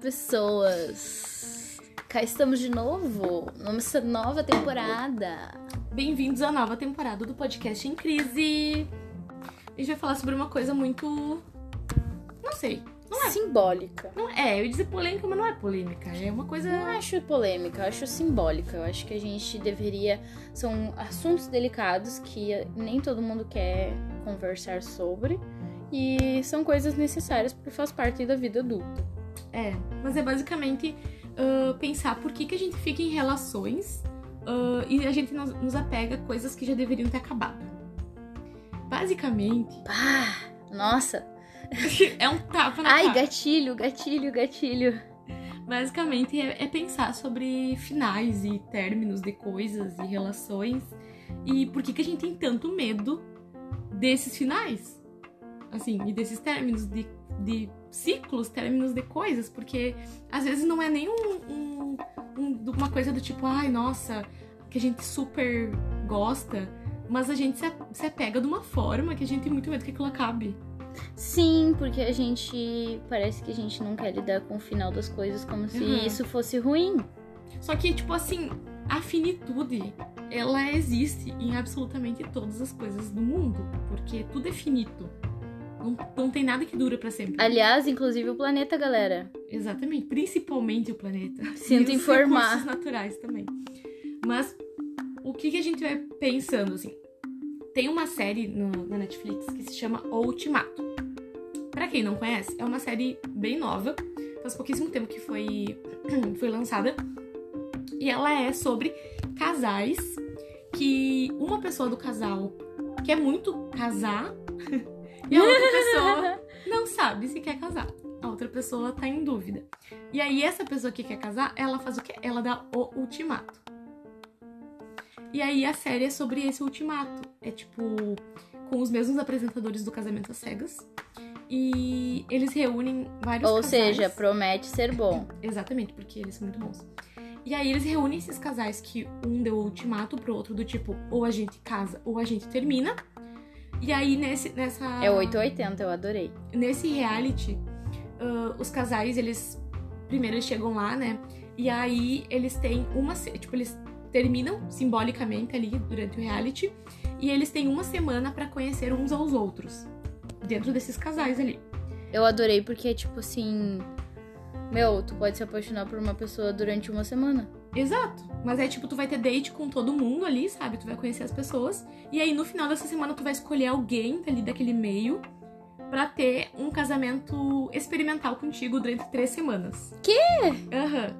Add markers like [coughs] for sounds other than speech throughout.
Pessoas! Cá estamos de novo, nessa nova temporada. Bem-vindos à nova temporada do podcast Em Crise. A gente vai falar sobre uma coisa muito. Não sei. Não é. Simbólica. Não é, eu ia dizer polêmica, mas não é polêmica. É uma coisa. Não acho polêmica, eu acho simbólica. Eu acho que a gente deveria. São assuntos delicados que nem todo mundo quer conversar sobre. E são coisas necessárias porque faz parte da vida adulta. É, mas é basicamente uh, pensar por que, que a gente fica em relações uh, e a gente nos, nos apega a coisas que já deveriam ter acabado. Basicamente. Pá, nossa! [laughs] é um tapa na Ai, cara. gatilho, gatilho, gatilho. Basicamente é, é pensar sobre finais e términos de coisas e relações e por que, que a gente tem tanto medo desses finais. Assim, e desses términos de, de ciclos, términos de coisas, porque às vezes não é nem um, um- um- uma coisa do tipo, ai, nossa, que a gente super gosta, mas a gente se, apega de uma forma que a gente tem muito medo que aquilo acabe. Sim, porque a gente. Parece que a gente não quer lidar com o final das coisas como se Uhum. isso fosse ruim. Só que, tipo assim, a finitude, ela existe em absolutamente todas as coisas do mundo, porque tudo é finito. Não, não tem nada que dura pra sempre. Aliás, inclusive o planeta, galera. Exatamente, principalmente o planeta. [laughs] Sinto e os informar. recursos naturais também. Mas o que, que a gente vai pensando, assim? Tem uma série no- na Netflix que se chama O Ultimato. Pra quem não conhece, é uma série bem nova. Faz pouquíssimo tempo que foi, [clears throat] foi lançada. E ela é sobre casais que uma pessoa do casal quer muito casar e a outra pessoa [laughs] não sabe se quer casar. A outra pessoa tá em dúvida. E aí, essa pessoa que quer casar, ela faz o quê? Ela dá o ultimato. E aí, a série é sobre esse ultimato. É tipo, com os mesmos apresentadores do Casamento às Cegas. E eles reúnem vários Ou casais. seja, promete ser bom. Exatamente, porque eles são muito bons. E aí eles reúnem esses casais que um deu o ultimato pro outro do tipo, ou a gente casa ou a gente termina. E aí nesse, nessa. É 880, eu adorei. Nesse reality, ah, os casais, eles. Primeiro eles chegam lá, né? E aí eles têm uma. Tipo, eles terminam simbolicamente ali durante o reality. E eles têm uma semana pra conhecer uns aos outros. Dentro desses casais ali. Eu adorei porque, tipo assim. Meu, tu pode se apaixonar por uma pessoa durante uma semana. Exato. Mas é tipo, tu vai ter date com todo mundo ali, sabe? Tu vai conhecer as pessoas. E aí, no final dessa semana, tu vai escolher alguém ali daquele meio pra ter um casamento experimental contigo durante três semanas. Quê? Aham.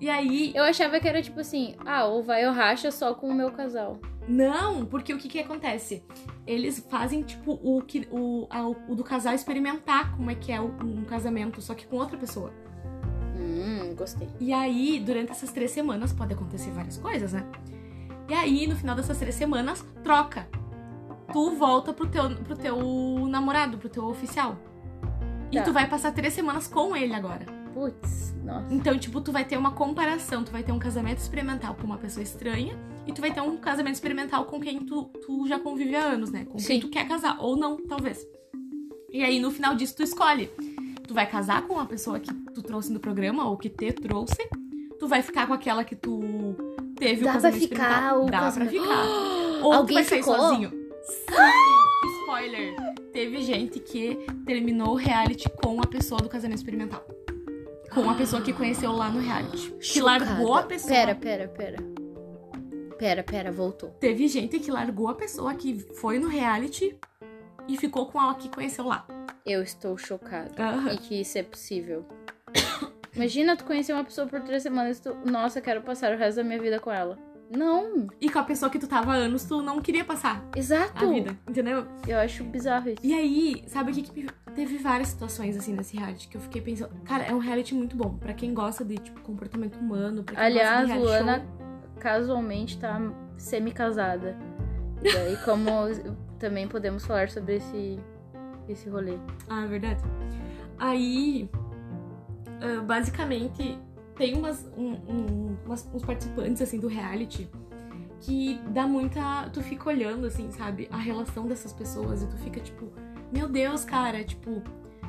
E aí. Eu achava que era tipo assim, ah, ou vai ou racha só com o meu casal. Não, porque o que que acontece? Eles fazem, tipo, o, que, o, a- o do casal experimentar como é que é o- um casamento, só que com outra pessoa. Hum, gostei. E aí, durante essas três semanas, pode acontecer várias coisas, né? E aí, no final dessas três semanas, troca. Tu volta pro teu, pro teu namorado, pro teu oficial. E Tá. tu vai passar três semanas com ele agora. Putz, nossa. Então, tipo, tu vai ter uma comparação. Tu vai ter um casamento experimental com uma pessoa estranha. E tu vai ter um casamento experimental com quem tu, tu já convive há anos, né? Com quem Sim. tu quer casar. Ou não, talvez. E aí, no final disso, tu escolhe. Tu vai casar com uma pessoa que tu trouxe no programa, ou que te trouxe. Tu vai ficar com aquela que tu teve Dá o pra casamento ficar experimental. o Dá casamento- pra ficar. [gasps] Ou tu Alguém vai sair ficou? sozinho. [gasps] Sim, spoiler. Teve gente que terminou o reality com a pessoa do casamento experimental. Com a pessoa que conheceu lá no reality. Que Chocada. largou a pessoa. Pera, pera, pera. Pera, pera, voltou. Teve gente que largou a pessoa que foi no reality e ficou com ela que conheceu lá. Eu estou chocada. Aham. E que isso é possível. [coughs] Imagina tu conhecer uma pessoa por três semanas e tu. Nossa, quero passar o resto da minha vida com ela. Não, E com a pessoa que tu tava há anos, tu não queria passar exato. a vida, entendeu? Eu acho bizarro isso. E aí, sabe o que, que me- teve várias situações assim nesse reality que eu fiquei pensando, cara, é um reality muito bom pra quem gosta de tipo comportamento humano, pra quem Aliás, gosta de Luana show. casualmente tá semi-casada. E daí, como [laughs] também podemos falar sobre esse, esse rolê. Ah, é verdade. Aí, ah, basicamente, tem umas, um- um- umas- uns participantes, assim, do reality que dá muita... Tu fica olhando, assim, sabe? A relação dessas pessoas e tu fica, tipo... Meu Deus, cara, tipo...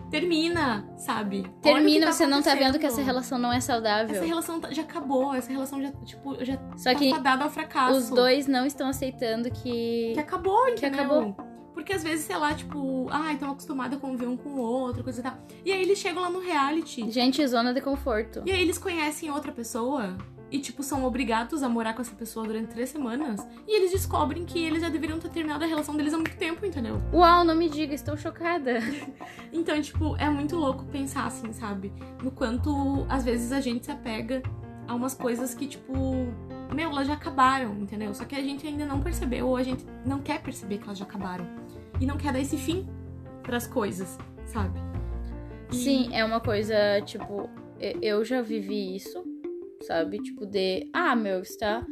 termina, sabe? Que Termina, tá você não tá vendo que essa relação não é saudável. Essa relação tá- já acabou, essa relação já, tipo, já Só tá que fadada ao fracasso. os dois não estão aceitando que. Que acabou, Que entendeu? acabou. Porque às vezes, sei lá, tipo, ah, estão acostumados a conviver um com o outro, coisa e tal. E aí eles chegam lá no reality. Gente, zona de conforto. E aí eles conhecem outra pessoa e, tipo, são obrigados a morar com essa pessoa durante três semanas. E eles descobrem que eles já deveriam ter terminado a relação deles há muito tempo, entendeu? Uau, não me diga, estou chocada. [laughs] Então, tipo, é muito louco pensar assim, sabe? No quanto, às vezes, a gente se apega a umas coisas que, tipo, meu, elas já acabaram, entendeu? Só que a gente ainda não percebeu, ou a gente não quer perceber que elas já acabaram. E não quer dar esse fim pras coisas, sabe? E- Sim, é uma coisa, tipo, eu já vivi isso, sabe? Tipo, de, ah, meu, está.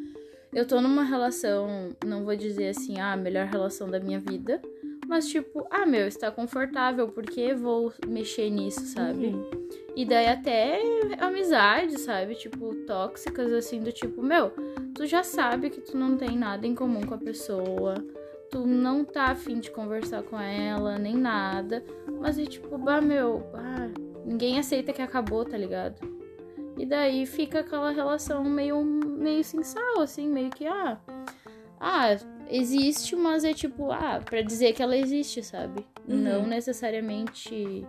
Eu tô numa relação, não vou dizer assim, ah, a melhor relação da minha vida, mas tipo, ah, meu, está confortável, porque vou mexer nisso, sabe? Uhum. E daí até amizade, sabe? Tipo, tóxicas, assim, do tipo, meu, tu já sabe que tu não tem nada em comum com a pessoa, tu não tá afim de conversar com ela, nem nada. Mas é tipo, bah, meu, ah, ninguém aceita que acabou, tá ligado? E daí fica aquela relação meio, meio sem sal, assim, meio que, ah, ah, existe, mas é tipo, ah, pra dizer que ela existe, sabe? Uhum. Não necessariamente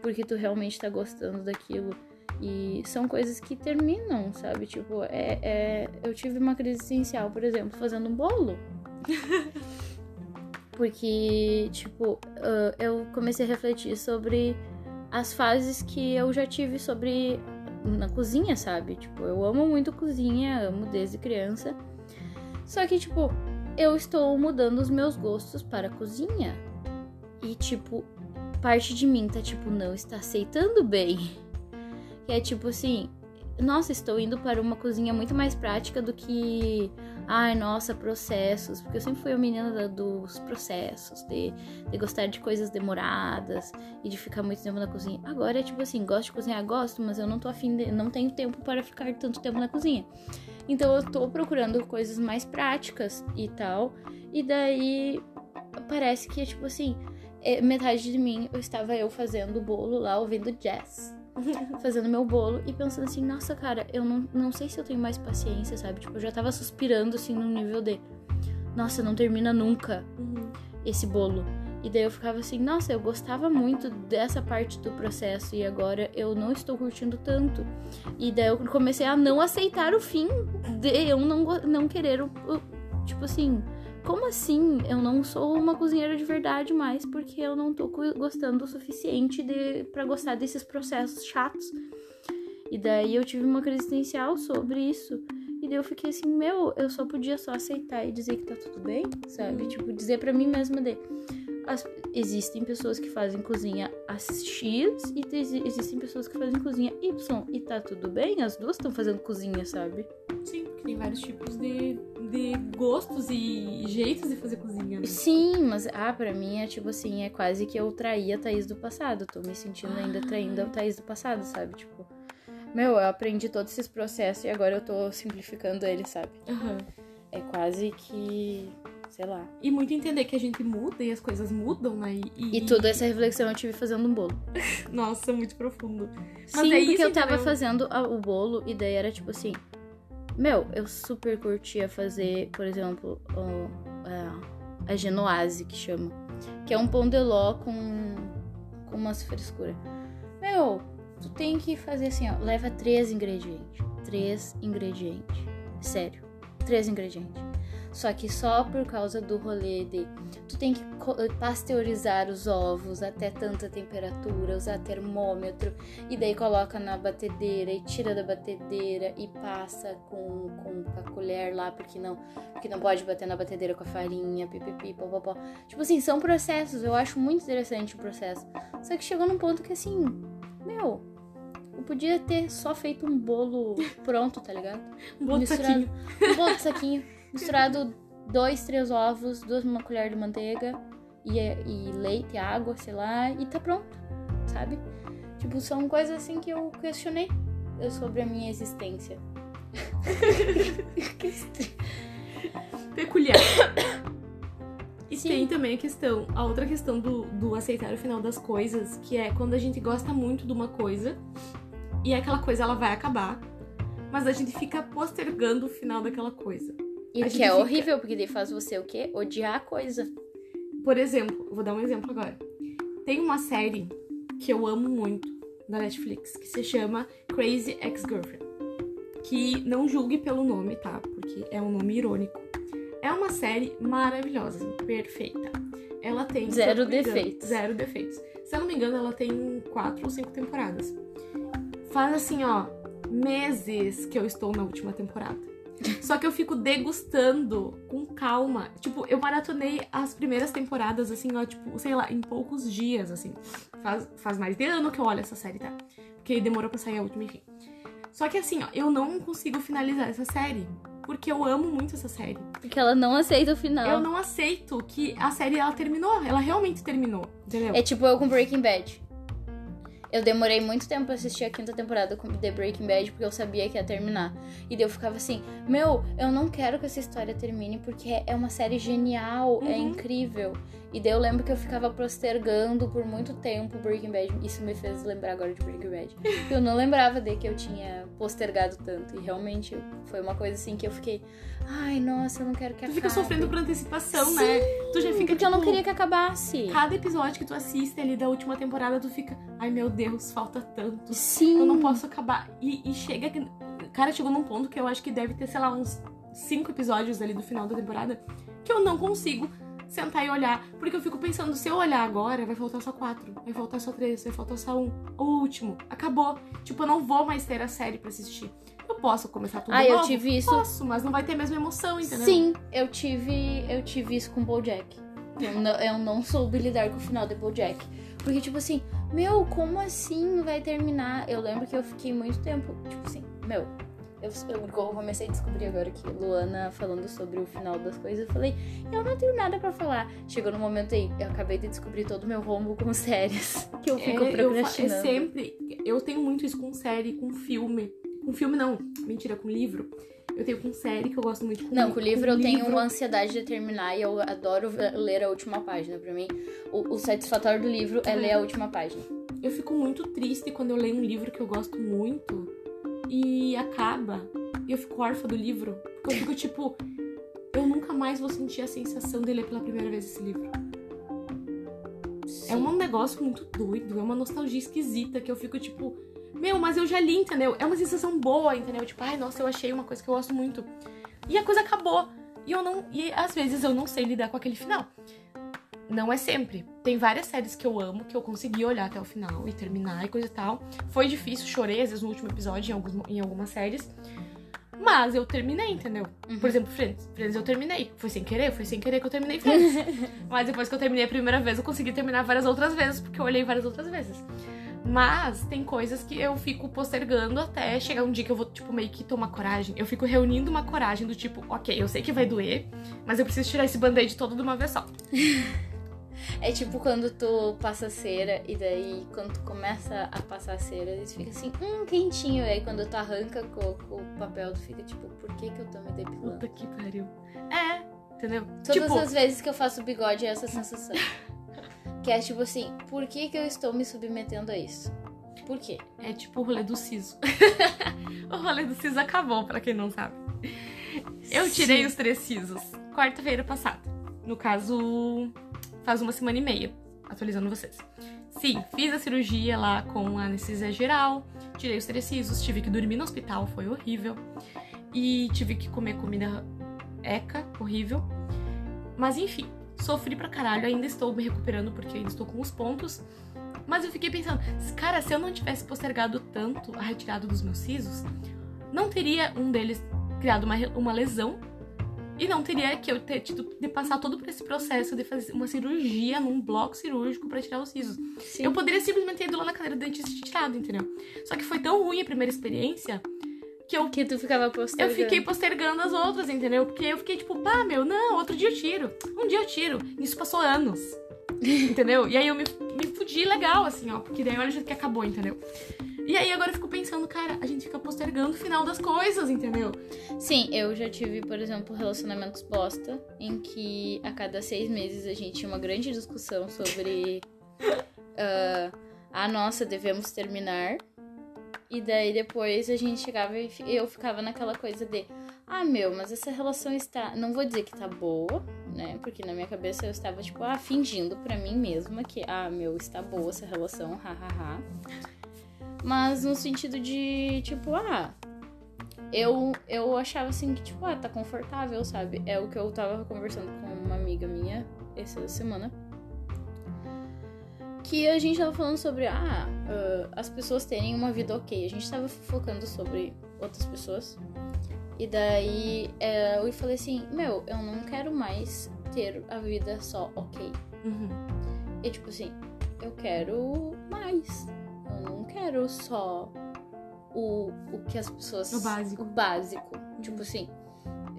porque tu realmente tá gostando daquilo. E são coisas que terminam, sabe? Tipo, é, é... eu tive uma crise essencial, por exemplo, fazendo um bolo. [laughs] Porque, tipo, ah, eu comecei a refletir sobre as fases que eu já tive sobre na cozinha, sabe? Tipo, eu amo muito cozinha, amo desde criança. Só que, tipo, eu estou mudando os meus gostos para cozinha. E, tipo, parte de mim tá, tipo, não está aceitando bem. [laughs] Que é tipo assim, nossa, estou indo para uma cozinha muito mais prática do que, ai, nossa, processos. Porque eu sempre fui a menina dos processos, de, de gostar de coisas demoradas e de ficar muito tempo na cozinha. Agora é tipo assim, gosto de cozinhar, gosto, mas eu não tô afim de, não tenho tempo para ficar tanto tempo na cozinha. Então eu tô procurando coisas mais práticas e tal. E daí parece que é tipo assim, é, metade de mim eu estava eu fazendo bolo lá, ouvindo jazz. [laughs] Fazendo meu bolo e pensando assim, nossa, cara, eu não, não sei se eu tenho mais paciência, sabe? Tipo, eu já tava suspirando assim no nível de, nossa, não termina nunca Uhum. esse bolo. E daí eu ficava assim, nossa, eu gostava muito dessa parte do processo e agora eu não estou curtindo tanto. E daí eu comecei a não aceitar o fim de eu não, não querer o, o- Tipo assim, como assim eu não sou uma cozinheira de verdade mais porque eu não tô gostando o suficiente de para gostar desses processos chatos. E daí eu tive uma crise existencial sobre isso. E daí eu fiquei assim, meu, eu só podia só aceitar e dizer que tá tudo bem, sabe? Uhum. Tipo, dizer pra mim mesma de as- existem pessoas que fazem cozinha X e te- existem pessoas que fazem cozinha Y e tá tudo bem, as duas estão fazendo cozinha, sabe? Sim, porque tem vários tipos de, de gostos e jeitos de fazer cozinha, né? Sim, mas ah, pra mim é tipo assim, é quase que eu traí a Thaís do passado, tô me sentindo ainda traindo a Thaís do passado, sabe? Tipo, meu, eu aprendi todos esses processos e agora eu tô simplificando eles, sabe? Aham. É quase que, sei lá. E muito entender que a gente muda e as coisas mudam, né? E, E toda essa reflexão eu tive fazendo um bolo. [laughs] Nossa, muito profundo. Mas Sim, é porque isso, eu tava entendeu? fazendo o bolo e daí era tipo assim. Meu, eu super curtia fazer, por exemplo, o- a, a genoise, que chama. Que é um pão de ló com, com umas frescuras. Meu, tu tem que fazer assim, ó. Leva três ingredientes. Três ingredientes. Sério. Três ingredientes. Só que só por causa do rolê de tu tem que co- pasteurizar os ovos até tanta temperatura, usar termômetro, e daí coloca na batedeira e tira da batedeira e passa com, com a colher lá, porque não, porque não pode bater na batedeira com a farinha, pipipi, popopó. Tipo assim, são processos, eu acho muito interessante o processo. Só que chegou num ponto que assim, meu, eu podia ter só feito um bolo pronto, tá ligado? [laughs] Um bolo de saquinho. Um bolo de saquinho, misturado dois, três ovos, duas uma colher de manteiga e, e leite, água, sei lá, e tá pronto, sabe? Tipo, são coisas assim que eu questionei sobre a minha existência. [laughs] Peculiar. E Sim. tem também a questão, a outra questão do, do aceitar o final das coisas, que é quando a gente gosta muito de uma coisa e aquela coisa ela vai acabar, mas a gente fica postergando o final daquela coisa. E que é horrível, porque daí faz você o quê? Odiar a coisa. Por exemplo, vou dar um exemplo agora. Tem uma série que eu amo muito da Netflix que se chama Crazy Ex-Girlfriend. Que não julgue pelo nome, tá? Porque é um nome irônico. É uma série maravilhosa, assim, perfeita. Ela tem. Zero me engano, defeitos. Zero defeitos. Se eu não me engano, ela tem quatro ou cinco temporadas. Faz assim, ó, meses que eu estou na última temporada. Só que eu fico degustando com calma. Tipo, eu maratonei as primeiras temporadas, assim, ó, tipo, sei lá, em poucos dias, assim. Faz, faz mais de ano que eu olho essa série, tá? Porque demorou pra sair a última, enfim. Só que assim, ó, eu não consigo finalizar essa série. Porque eu amo muito essa série. Porque ela não aceita o final. Eu não aceito que a série, ela terminou. Ela realmente terminou, entendeu? É tipo eu com Breaking Bad. Eu demorei muito tempo pra assistir a quinta temporada com The Breaking Bad porque eu sabia que ia terminar. E daí eu ficava assim, meu, eu não quero que essa história termine porque é uma série genial, é Uhum. incrível. E daí eu lembro que eu ficava postergando por muito tempo Breaking Bad. Isso me fez lembrar agora de Breaking Bad. [laughs] Eu não lembrava de que eu tinha postergado tanto. E realmente foi uma coisa assim que eu fiquei, ai, nossa, eu não quero que Tu acabe. fica sofrendo por antecipação, Sim, né? Tu já fica Porque eu não tipo, queria que acabasse. Cada episódio que tu assiste ali da última temporada, tu fica, ai meu Deus, falta tanto. Sim. Eu não posso acabar. E, e chega que. Cara, chegou num ponto que eu acho que deve ter, sei lá, uns cinco episódios ali do final da temporada que eu não consigo sentar e olhar. Porque eu fico pensando, se eu olhar agora, vai faltar só quatro, vai faltar só três, vai faltar só um. O último. Acabou. Tipo, eu não vou mais ter a série pra assistir. Eu posso começar tudo Ah, eu novo? tive isso. Posso, mas não vai ter a mesma emoção, entendeu? Sim, eu tive, eu tive isso com BoJack. Eu não, eu não soube lidar com o final de BoJack. Porque, tipo assim, meu, como assim vai terminar? Eu lembro que eu fiquei muito tempo, tipo assim, meu, eu, eu comecei a descobrir agora que Luana falando sobre o final das coisas, eu falei, eu não tenho nada pra falar. Chegou no momento aí, eu acabei de descobrir todo o meu rombo com [laughs] séries, que eu fico É, eu, é procrastinando. sempre. Eu tenho muito isso com série, com filme. Com filme não, mentira, com livro. Eu tenho com série que eu gosto muito. Com, Não, com o livro eu tenho livro. uma ansiedade de terminar e eu adoro ler a última página. Pra mim, o, o satisfatório do livro é ler a última página. Eu fico muito triste quando eu leio um livro que eu gosto muito e acaba. E eu fico órfã do livro. Porque eu fico tipo. Eu nunca mais vou sentir a sensação de ler pela primeira vez esse livro. É um negócio muito doido, é uma nostalgia esquisita que eu fico tipo, meu, mas eu já li, entendeu? É uma sensação boa, entendeu? Tipo, ai, nossa, eu achei uma coisa que eu gosto muito. E a coisa acabou. E eu não. E às vezes eu não sei lidar com aquele final. Não é sempre. Tem várias séries que eu amo, que eu consegui olhar até o final e terminar e coisa e tal. Foi difícil, chorei às vezes no último episódio em, alguns, em algumas séries. Mas eu terminei, entendeu? Uhum. Por exemplo, Friends. Friends eu terminei. Foi sem querer, foi sem querer que eu terminei Friends. [laughs] Mas depois que eu terminei a primeira vez, eu consegui terminar várias outras vezes, porque eu olhei várias outras vezes. Mas tem coisas que eu fico postergando até chegar um dia que eu vou, tipo, meio que tomar coragem. Eu fico reunindo uma coragem do tipo, ok, eu sei que vai doer, mas eu preciso tirar esse band-aid todo de uma vez só. [laughs] É tipo quando tu passa cera e daí quando tu começa a passar cera, eles ficam assim, hum, quentinho. E aí quando tu arranca com, com o papel, tu fica tipo, por que que eu tô me depilando? Puta que pariu. É, entendeu? Todas tipo, as vezes que eu faço bigode é essa sensação. [laughs] que é tipo assim, por que que eu estou me submetendo a isso? Por quê? é tipo o rolê do siso. [laughs] o rolê do siso acabou, pra quem não sabe. Eu tirei Sim. os três sisos quarta-feira passada. No caso, faz uma semana e meia, atualizando vocês. Sim, fiz a cirurgia lá com anestesia geral, tirei os três sisos, tive que dormir no hospital, foi horrível. E tive que comer comida eca, horrível. Mas enfim, sofri pra caralho, ainda estou me recuperando porque ainda estou com os pontos. Mas eu fiquei pensando, cara, se eu não tivesse postergado tanto a retirada dos meus sisos, não teria um deles criado uma, uma lesão e não teria que eu ter tido de passar todo por esse processo de fazer uma cirurgia num bloco cirúrgico pra tirar os sisos. Sim. Eu poderia simplesmente ter ido lá na cadeira do dentista e tirado, entendeu? Só que foi tão ruim a primeira experiência que eu Que tu ficava eu postergando. fiquei postergando as outras, entendeu? Porque eu fiquei tipo, pá, meu, não, outro dia eu tiro. Um dia eu tiro. Isso passou anos. [laughs] entendeu? E aí eu me, me fudi legal, assim, ó. Porque daí olha o jeito que acabou, entendeu? E aí agora eu fico pensando, cara, a gente fica postergando o final das coisas, entendeu? Sim, eu já tive, por exemplo, relacionamentos bosta, em que a cada seis meses a gente tinha uma grande discussão sobre. uh, [laughs] ah, nossa, devemos terminar. E daí depois a gente chegava e eu ficava naquela coisa de. Ah, meu, mas essa relação está. Não vou dizer que tá boa, né? Porque na minha cabeça eu estava, tipo, ah, fingindo para mim mesma que, ah, meu, está boa essa relação, hahaha. Mas no sentido de, tipo, ah, eu, eu achava assim que, tipo, ah, tá confortável, sabe? É o que eu tava conversando com uma amiga minha essa semana. Que a gente tava falando sobre, ah, uh, as pessoas terem uma vida ok. A gente tava focando sobre outras pessoas. E daí é, eu falei assim, meu, eu não quero mais ter a vida só ok. Uhum. E tipo assim, eu quero mais. Eu não quero só o, o que as pessoas. O básico. O básico. Uhum. Tipo assim.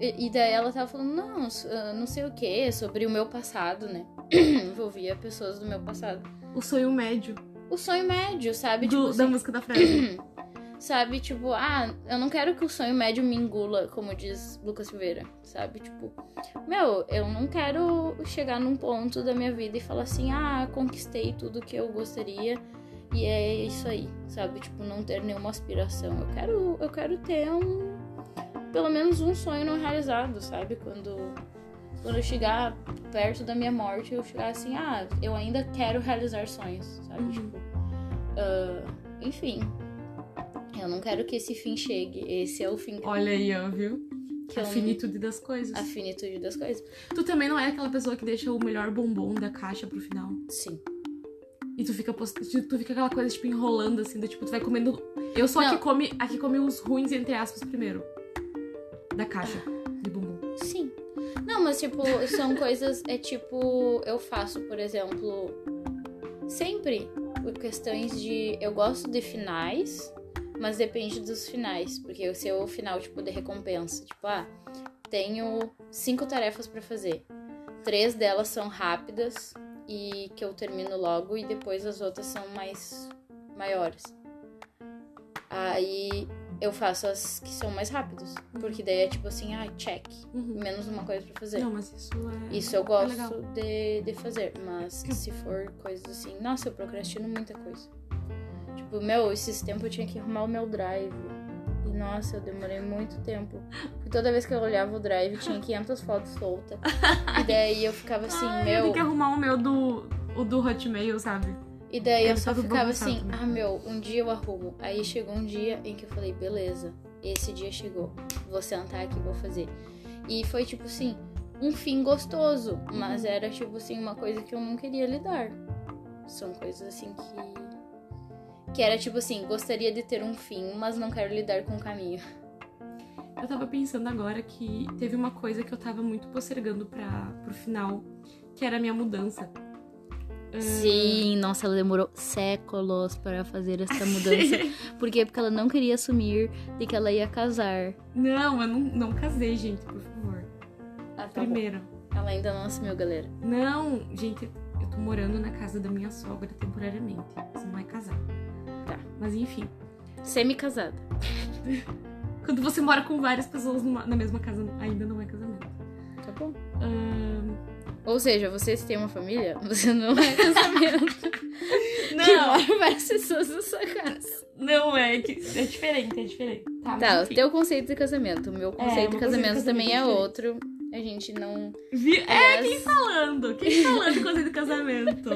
E, e, daí ela tava falando, não, ah, não sei o que, sobre o meu passado, né? [clears throat] Envolvia pessoas do meu passado. O sonho médio. O sonho médio, sabe? Do, tipo assim, da música da Fred. [clears throat] sabe? Tipo, ah, eu não quero que o sonho médio me engula, como diz Lucas Silveira, sabe? Tipo, meu, eu não quero chegar num ponto da minha vida e falar assim, ah, conquistei tudo que eu gostaria e é isso aí, sabe? Tipo, não ter nenhuma aspiração. Eu quero, eu quero ter um, pelo menos um sonho não realizado, sabe? Quando, quando eu chegar perto da minha morte, eu chegar assim, ah, eu ainda quero realizar sonhos, sabe? Uhum. Tipo, uh, enfim, eu não quero que esse fim chegue. Esse é o fim. Olha aí, ó, viu? Que a finitude das coisas. A finitude das coisas. Tu também não é aquela pessoa que deixa o melhor bombom da caixa pro final. Sim. E tu fica post... tu fica aquela coisa, tipo, enrolando assim, do tipo, tu vai comendo. Eu sou a que come, a que come os ruins, entre aspas, primeiro. Da caixa de bombom. Sim. Não, mas tipo, são coisas. É tipo, eu faço, por exemplo, sempre por questões de. Eu gosto de finais, mas depende dos finais. Porque se o final, tipo, de recompensa. Tipo, ah, tenho cinco tarefas pra fazer. Três delas são rápidas e que eu termino logo, e depois as outras são mais maiores. Aí eu faço as que são mais rápidas. Porque daí é tipo assim, ah, check. Uhum. Menos uma coisa pra fazer. Não, mas isso é. Isso eu é gosto de, de fazer. Mas se for coisas assim, nossa, eu procrastino muita coisa. Tipo, meu, esses tempos eu tinha que arrumar o meu drive. Nossa, eu demorei muito tempo. Porque toda vez que eu olhava o drive tinha 500 fotos soltas. E daí eu ficava assim, Ai, Eu meu. tenho que arrumar o meu do. O do Hotmail, sabe? E daí eu só tá tudo ficava assim, também. ah meu, um dia eu arrumo. Aí chegou um dia em que eu falei, beleza, esse dia chegou. Vou sentar aqui e vou fazer. E foi tipo assim, um fim gostoso. Mas Uhum. era tipo assim, uma coisa que eu não queria lidar. São coisas assim que. Que era tipo assim, gostaria de ter um fim, mas não quero lidar com o caminho. Eu tava pensando agora que teve uma coisa que eu tava muito postergando pra, pro final, que era a minha mudança. Sim, nossa, ela demorou séculos para fazer essa [laughs] mudança. Por quê? Porque ela não queria assumir de que ela ia casar. Não, eu não, não casei, gente, por favor. Ah, tá bom. Primeiro. Ela ainda não assumiu, galera. Não, gente, eu tô morando na casa da minha sogra temporariamente. Isso não é casar. Mas enfim. Semi-casada. [laughs] Quando você mora com várias pessoas numa- na mesma casa, ainda não é casamento. Tá bom. Ahn, Ou seja, você se tem uma família, [laughs] você não é casamento. [laughs] que não, mora várias pessoas na sua casa. não é que é diferente, é diferente. Tá, Tá, o teu conceito de casamento. O meu conceito de meu conceito de casamento casamento também é é outro. A gente não. Vi- É, quem falando? Quem falando conceito de casamento?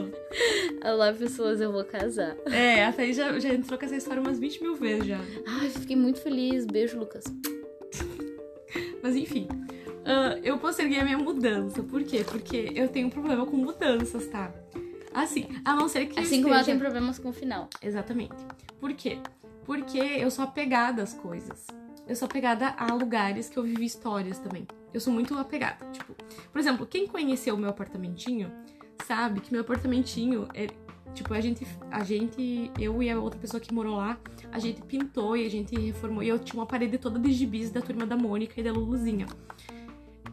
[laughs] Olá, pessoas, eu vou casar. É, a Thaís já, já entrou com essa história umas 20 mil vezes já. Ai, fiquei muito feliz. Beijo, Lucas. Mas enfim. ah, eu posterguei a minha mudança. Por quê? Porque eu tenho um problema com mudanças, tá? Assim, a não ser que. Assim como ela esteja- tem problemas com o final. Exatamente. Por quê? Porque eu sou apegada às coisas. Eu sou apegada a lugares que eu vivi histórias também. Eu sou muito apegada. Tipo, por exemplo, quem conheceu o meu apartamentinho sabe que meu apartamentinho é. Tipo, a gente, a gente, eu e a outra pessoa que morou lá, a gente pintou e a gente reformou. E eu tinha uma parede toda de gibis da turma da Mônica e da Luluzinha.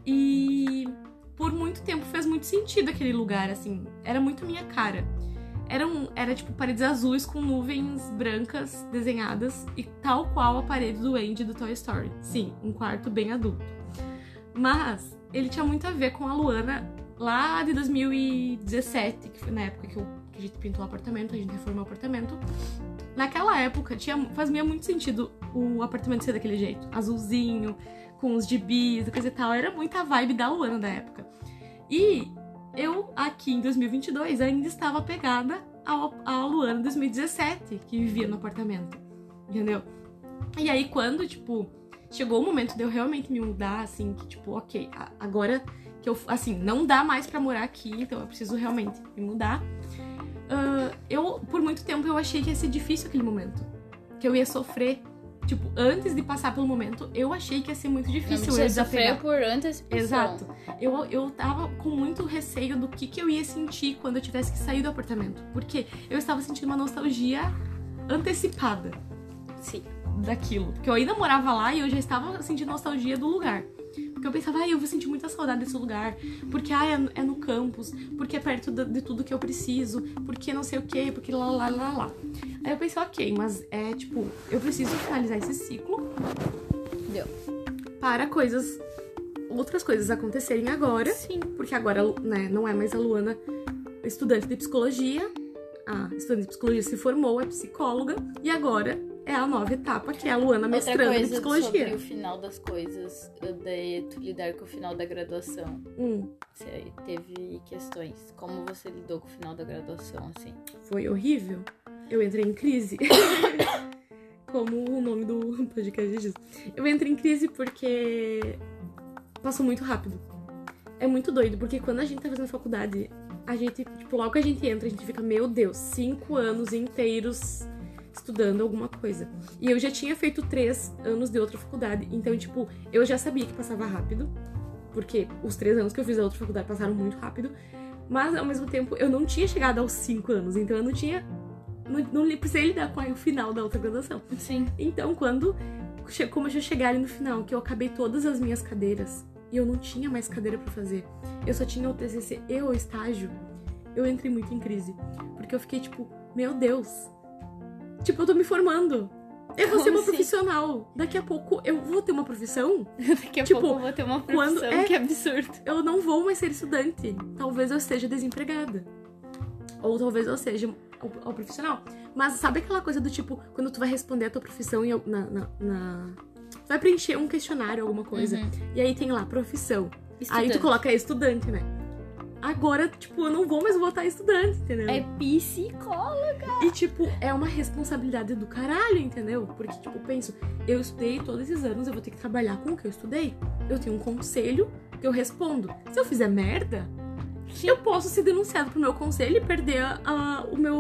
E por muito tempo fez muito sentido aquele lugar, assim. Era muito minha cara. eram, era tipo paredes azuis com nuvens brancas desenhadas e tal qual a parede do Andy do Toy Story. Sim, um quarto bem adulto. Mas ele tinha muito a ver com a Luana lá de 2017, que foi na época que, eu, que a gente pintou o apartamento, a gente reformou o apartamento. Naquela época tinha, fazia muito sentido o apartamento ser daquele jeito, azulzinho, com os gibis, coisa e tal. Era muita vibe da Luana da época. E eu, aqui em 2022, ainda estava pegada à Luana 2017, que vivia no apartamento. Entendeu? E aí, quando, tipo, chegou o momento de eu realmente me mudar, assim, que, tipo, ok, agora que eu, assim, não dá mais para morar aqui, então eu preciso realmente me mudar. Uh, eu, por muito tempo, eu achei que ia ser difícil aquele momento. Que eu ia sofrer Tipo, antes de passar pelo momento, eu achei que ia ser muito difícil eu desafiar. por antecipação. Exato. Eu, eu tava com muito receio do que, que eu ia sentir quando eu tivesse que sair do apartamento. Porque eu estava sentindo uma nostalgia antecipada. Sim. Daquilo. Porque eu ainda morava lá e eu já estava sentindo nostalgia do lugar. Porque eu pensava, ah, eu vou sentir muita saudade desse lugar. Porque, ah, é, é no campus. Porque é perto de, de, tudo que eu preciso. Porque não sei o quê. Porque lá, lá, lá, lá. Aí eu pensei, ok, mas é tipo, eu preciso finalizar esse ciclo. Deu. Para coisas. Outras coisas acontecerem agora. Sim. Porque agora, né, não é mais a Luana estudante de psicologia. A estudante de psicologia se formou, é psicóloga. E agora é a nova etapa, que é a Luana mestrando em psicologia. sobre o final das coisas, de tu lidar com o final da graduação. Hum. Você teve questões. Como você lidou com o final da graduação, assim? Foi horrível. Eu entrei em crise. [coughs] Como o nome do podcast diz. Eu entrei em crise porque passou muito rápido. É muito doido, porque quando a gente tá fazendo faculdade, a gente, tipo, logo que a gente entra, a gente fica, meu Deus, cinco anos inteiros estudando alguma coisa. E eu já tinha feito três anos de outra faculdade, então, tipo, eu já sabia que passava rápido, porque os três anos que eu fiz da outra faculdade passaram muito rápido, mas ao mesmo tempo eu não tinha chegado aos cinco anos, então eu não tinha. Não, não precisei lidar com o final da outra graduação. Sim. Então, quando como eu já chegar ali no final, que eu acabei todas as minhas cadeiras e eu não tinha mais cadeira para fazer, eu só tinha o TCC e o estágio, eu entrei muito em crise. Porque eu fiquei tipo, meu Deus, Tipo, eu tô me formando. Eu vou ser uma assim? profissional. Daqui a pouco eu vou ter uma profissão. [laughs] Daqui a tipo, pouco eu vou ter uma profissão. Quando... É, que absurdo. Eu não vou mais ser estudante. Talvez eu esteja desempregada. Ou talvez eu seja o, profissional. Mas sabe aquela coisa do tipo, quando tu vai responder a tua profissão e na, na, na... Tu vai preencher um questionário, alguma coisa. Uhum. E aí tem lá, profissão. Estudante. Aí tu coloca estudante, né? Agora, tipo, eu não vou mais voltar estudante, entendeu? É psicóloga. E, tipo, é uma responsabilidade do caralho, entendeu? Porque, tipo, penso, eu estudei todos esses anos, eu vou ter que trabalhar com o que eu estudei. Eu tenho um conselho que eu respondo. Se eu fizer merda, eu posso ser denunciado pro meu conselho e perder a, a, o meu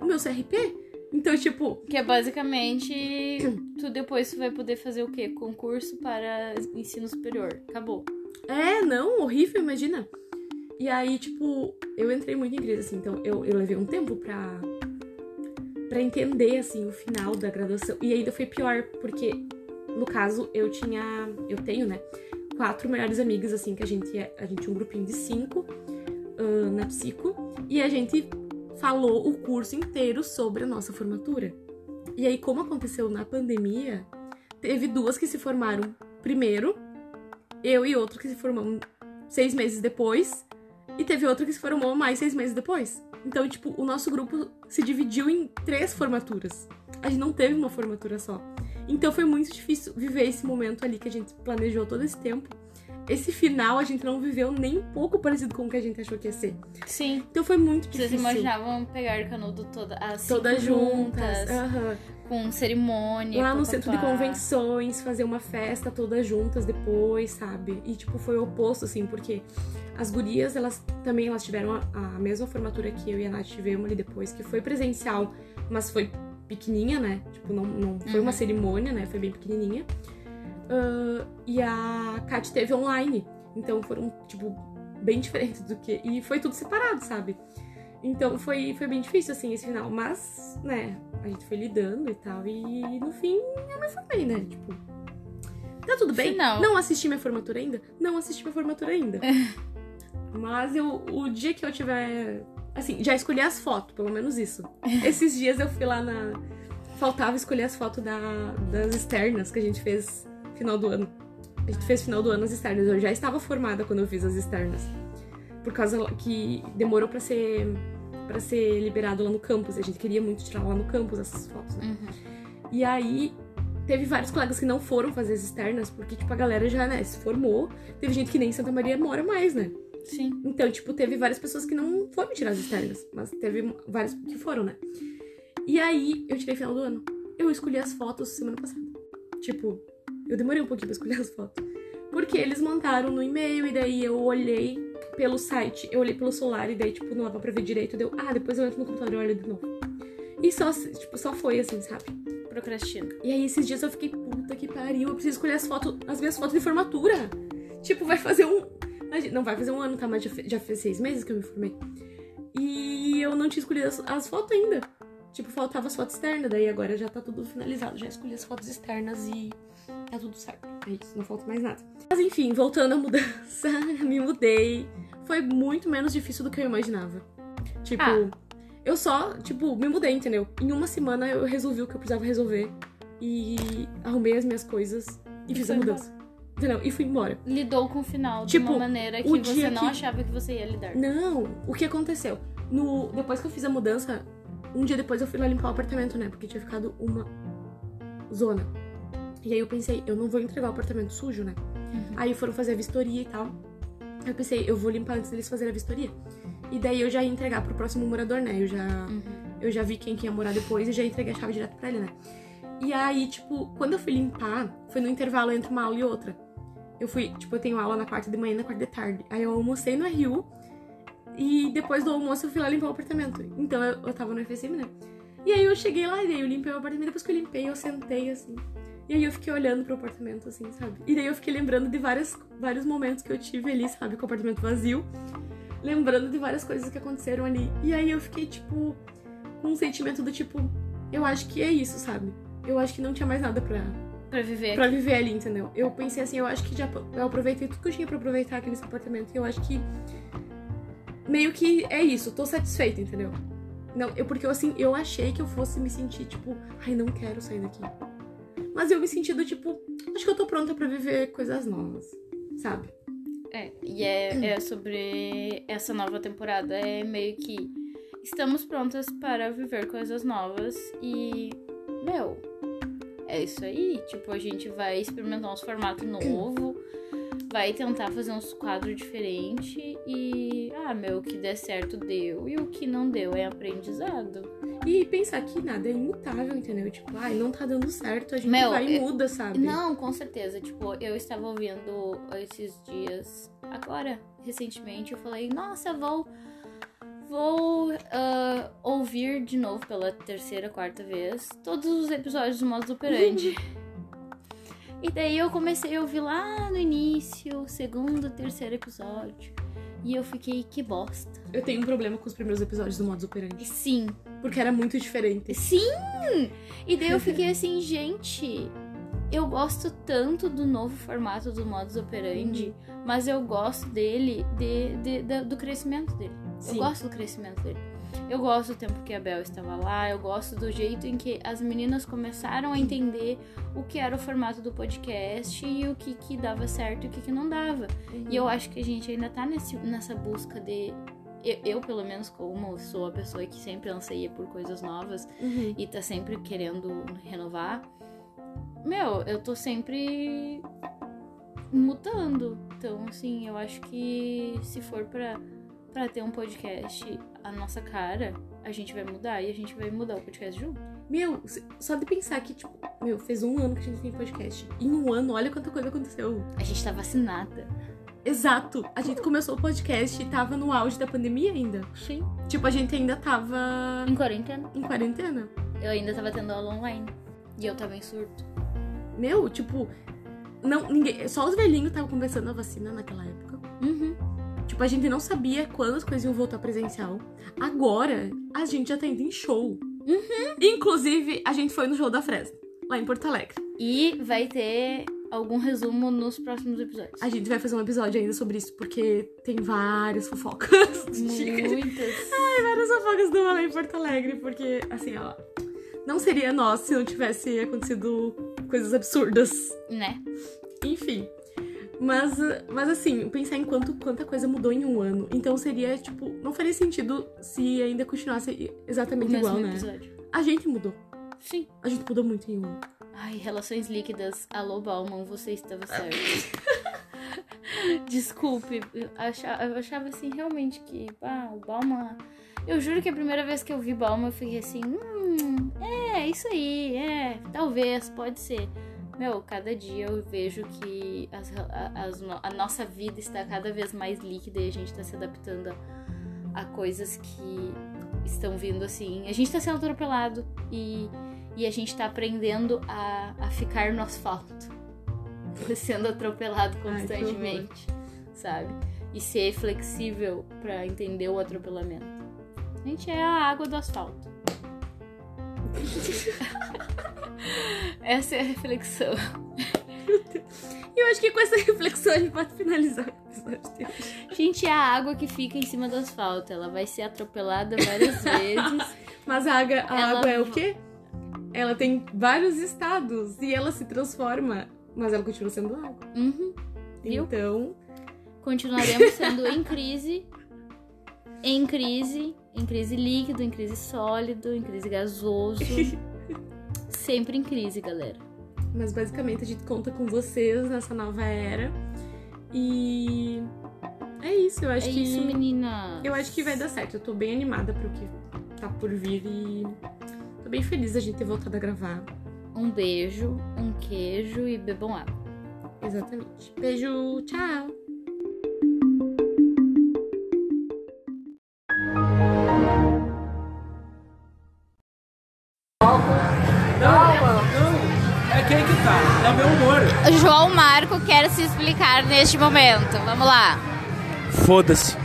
o meu CRP. Então, tipo. Que é basicamente. tu depois vai poder fazer o quê? Concurso para ensino superior. Acabou. É, não, horrível, imagina. E aí, tipo, eu entrei muito em crise, assim, então eu, eu levei um tempo pra, pra entender, assim, o final da graduação. E ainda foi pior, porque, no caso, eu tinha, eu tenho, né, quatro melhores amigas, assim, que a gente, é, a gente tinha um grupinho de cinco uh, na psico, e a gente falou o curso inteiro sobre a nossa formatura. E aí, como aconteceu na pandemia, teve duas que se formaram primeiro, eu e outro que se formamos seis meses depois, e teve outro que se formou mais seis meses depois. Então, tipo, o nosso grupo se dividiu em três formaturas. A gente não teve uma formatura só. Então foi muito difícil viver esse momento ali que a gente planejou todo esse tempo. Esse final a gente não viveu nem um pouco parecido com o que a gente achou que ia ser. Sim. Então foi muito difícil. Vocês imaginavam pegar canudo toda, as todas juntas. juntas. Uhum com cerimônia. Lá no centro de convenções, fazer uma festa todas juntas depois, sabe? E, tipo, foi o oposto, assim, porque as gurias, elas também elas tiveram a, a mesma formatura que eu e a Nath tivemos ali depois, que foi presencial, mas foi pequenininha, né? Tipo, não, não foi uhum. uma cerimônia, né? Foi bem pequenininha. Uh, e a Kat teve online. Então foram, tipo, bem diferentes do que. E foi tudo separado, sabe? Então foi, foi bem difícil, assim, esse final. Mas, né, a gente foi lidando e tal. E no fim eu me formei, né? Tipo. Tá tudo bem? Final. Não assisti minha formatura ainda? Não assisti minha formatura ainda. Mas eu, o dia que eu tiver Assim, já escolhi as fotos, pelo menos isso. Esses dias eu fui lá na. Faltava escolher as fotos da... das externas que a gente fez final do ano. A gente fez final do ano as externas. Eu já estava formada quando eu fiz as externas. Por causa que demorou pra ser para ser liberado lá no campus. A gente queria muito tirar lá no campus essas fotos, né? Uhum. E aí teve vários colegas que não foram fazer as externas, porque, tipo, a galera já, né, se formou. Teve gente que nem em Santa Maria mora mais, né? Sim. Então, tipo, teve várias pessoas que não foram tirar as externas, mas teve várias que foram, né? E aí, eu tirei final do ano. Eu escolhi as fotos semana passada. Tipo, eu demorei um pouquinho pra escolher [laughs] as fotos. Porque eles mandaram no e-mail e daí eu olhei pelo site, eu olhei pelo celular e daí, tipo, não dava pra ver direito. Deu, ah, depois eu entro no computador e olho de novo. E só, tipo, só foi assim, sabe? Procrastina. E aí, esses dias eu fiquei, puta que pariu, eu preciso escolher as fotos, as minhas fotos de formatura. Tipo, vai fazer um. Não vai fazer um ano, tá? Mas já, fe- já fez seis meses que eu me formei. E eu não tinha escolhido as, as fotos ainda. Tipo, faltava as fotos externas, daí agora já tá tudo finalizado. Já escolhi as fotos externas e tá tudo certo. É isso, não falta mais nada. Mas enfim, voltando à mudança, [laughs] me mudei. Foi muito menos difícil do que eu imaginava. Tipo, Ah. eu só, tipo, me mudei, entendeu? Em uma semana eu resolvi o que eu precisava resolver. E arrumei as minhas coisas e, E fiz a mudança. Entendeu? E fui embora. Lidou com o final Tipo, de uma maneira que você não que- achava que você ia lidar. Não, o que aconteceu? No, depois que eu fiz a mudança, um dia depois eu fui lá limpar o apartamento, né? Porque tinha ficado uma zona. E aí eu pensei, eu não vou entregar o apartamento sujo, né? Uhum. Aí foram fazer a vistoria e tal. Eu pensei, eu vou limpar antes deles fazerem a vistoria. E daí eu já ia entregar pro próximo morador, né? Eu já, Uhum. eu já vi quem que ia morar depois e já entreguei a chave direto pra ele, né? E aí, tipo, quando eu fui limpar, foi no intervalo entre uma aula e outra. Eu fui, tipo, eu tenho aula na quarta de manhã e na quarta de tarde. Aí eu almocei no Rio e depois do almoço eu fui lá limpar o apartamento. Então eu, eu tava no FSM, né? E aí eu cheguei lá e daí eu limpei o apartamento. Depois que eu limpei, eu sentei assim. E aí eu fiquei olhando pro apartamento, assim, sabe? E daí eu fiquei lembrando de várias, vários momentos que eu tive ali, sabe? Com o apartamento vazio. Lembrando de várias coisas que aconteceram ali. E aí eu fiquei, tipo, com um sentimento do tipo, eu acho que é isso, sabe? Eu acho que não tinha mais nada pra, Pra viver pra viver ali, entendeu? Eu pensei assim, eu acho que já eu aproveitei tudo que eu tinha pra aproveitar aqui nesse apartamento. E eu acho que meio que é isso, tô satisfeita, entendeu? Não, eu porque assim, eu achei que eu fosse me sentir tipo, ai, não quero sair daqui. Mas eu me senti do tipo, acho que eu tô pronta pra viver coisas novas, sabe? É, e é, é sobre essa nova temporada. É meio que estamos prontas para viver coisas novas e, meu, é isso aí. Tipo, a gente vai experimentar uns formatos novos, vai tentar fazer uns quadros diferentes e, ah, meu, o que der certo deu e o que não deu é aprendizado. E pensar que nada é imutável, entendeu? Tipo, ai, não tá dando certo, a gente Meu, vai e muda, sabe? Não, com certeza. Tipo, eu estava ouvindo esses dias, agora, recentemente, eu falei, nossa, vou. Vou ah, ouvir de novo pela terceira, quarta vez todos os episódios do Modus Operandi. [laughs] e daí eu comecei a ouvir lá no início, segundo, terceiro episódio. E eu fiquei, que bosta. Eu tenho um problema com os primeiros episódios do Modus Operandi. sim, Porque era muito diferente. Sim! E daí eu fiquei assim, gente, eu gosto tanto do novo formato do Modus Operandi, mas eu gosto dele, de, de- da- do crescimento dele. Sim. Eu gosto do crescimento dele. Eu gosto do tempo que a Bel estava lá, eu gosto do jeito em que as meninas começaram a entender o que era o formato do podcast e o que, que dava certo e o que, que não dava. E eu acho que a gente ainda tá nesse, nessa busca de. Eu, eu, pelo menos, como sou a pessoa que sempre anseia por coisas novas Uhum. e tá sempre querendo renovar, meu, eu tô sempre mudando. Então, assim, eu acho que se for pra, pra ter um podcast a nossa cara, a gente vai mudar e a gente vai mudar o podcast junto. Meu, só de pensar que, tipo, meu, fez um ano que a gente tem podcast. Em um ano, olha quanta coisa aconteceu. A gente tá vacinada. Exato. A gente começou o podcast e tava no auge da pandemia ainda. Sim. Tipo, a gente ainda tava Em quarentena. em quarentena. Eu ainda tava tendo aula online. E eu tava em surto. Meu, tipo, não, ninguém, só os velhinhos estavam começando a vacina naquela época. Uhum. Tipo, a gente não sabia quando as coisas iam voltar presencial. Agora, a gente já tá indo em show. Inclusive, a gente foi no show da Fresno, lá em Porto Alegre. E vai ter algum resumo nos próximos episódios. A gente vai fazer um episódio ainda sobre isso, porque tem várias fofocas. Muitas. [laughs] Ai, várias fofocas do Rolê em Porto Alegre, porque, assim, ó. Não seria nós se não tivesse acontecido coisas absurdas. Né? Enfim. Mas, mas assim, pensar em quanto, quanta coisa mudou em um ano. Então seria, tipo, não faria sentido se ainda continuasse exatamente O igual, né? episódio. A gente mudou. Sim. A gente mudou muito em um ano. Ai, relações líquidas. Alô, Bauman, você estava certo. [laughs] Desculpe, eu achava, eu achava assim realmente que ah, o Bauman. Eu juro que a primeira vez que eu vi Bauman eu fiquei assim, hum, é, isso aí, é, talvez, pode ser. Meu, cada dia eu vejo que as, a, as a nossa vida está cada vez mais líquida e a gente está se adaptando a, a coisas que estão vindo assim. A gente está sendo atropelado e, e a gente está aprendendo a, a ficar no asfalto, [laughs] sendo atropelado Ai, constantemente, sabe? E ser flexível para entender o atropelamento. A gente é a água do asfalto. [laughs] Essa é a reflexão. E eu acho que com essa [laughs] reflexão a gente pode finalizar o episódio. A gente é a água que fica em cima do asfalto. Ela vai ser atropelada várias [laughs] vezes. Mas a água, a Ela- água é o quê? Ela tem vários estados e ela se transforma, mas ela continua sendo água. Uhum. Viu? Então, Continuaremos [laughs] sendo em crise, em crise, em crise líquido, em crise sólido, em crise gasoso. Sempre em crise, galera. Mas basicamente a gente conta com vocês nessa nova era. E é isso, eu acho é que isso, menina. eu acho que vai dar certo. Eu tô bem animada pro que tá por vir e tô bem feliz da gente ter voltado a gravar. Um beijo, um queijo e bebam água. Exatamente. Beijo, tchau. João Marco quer se explicar neste momento. Vamos lá. Foda-se.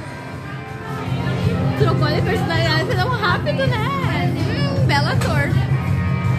Trocou de personalidade tão rápido, né? Um belo ator.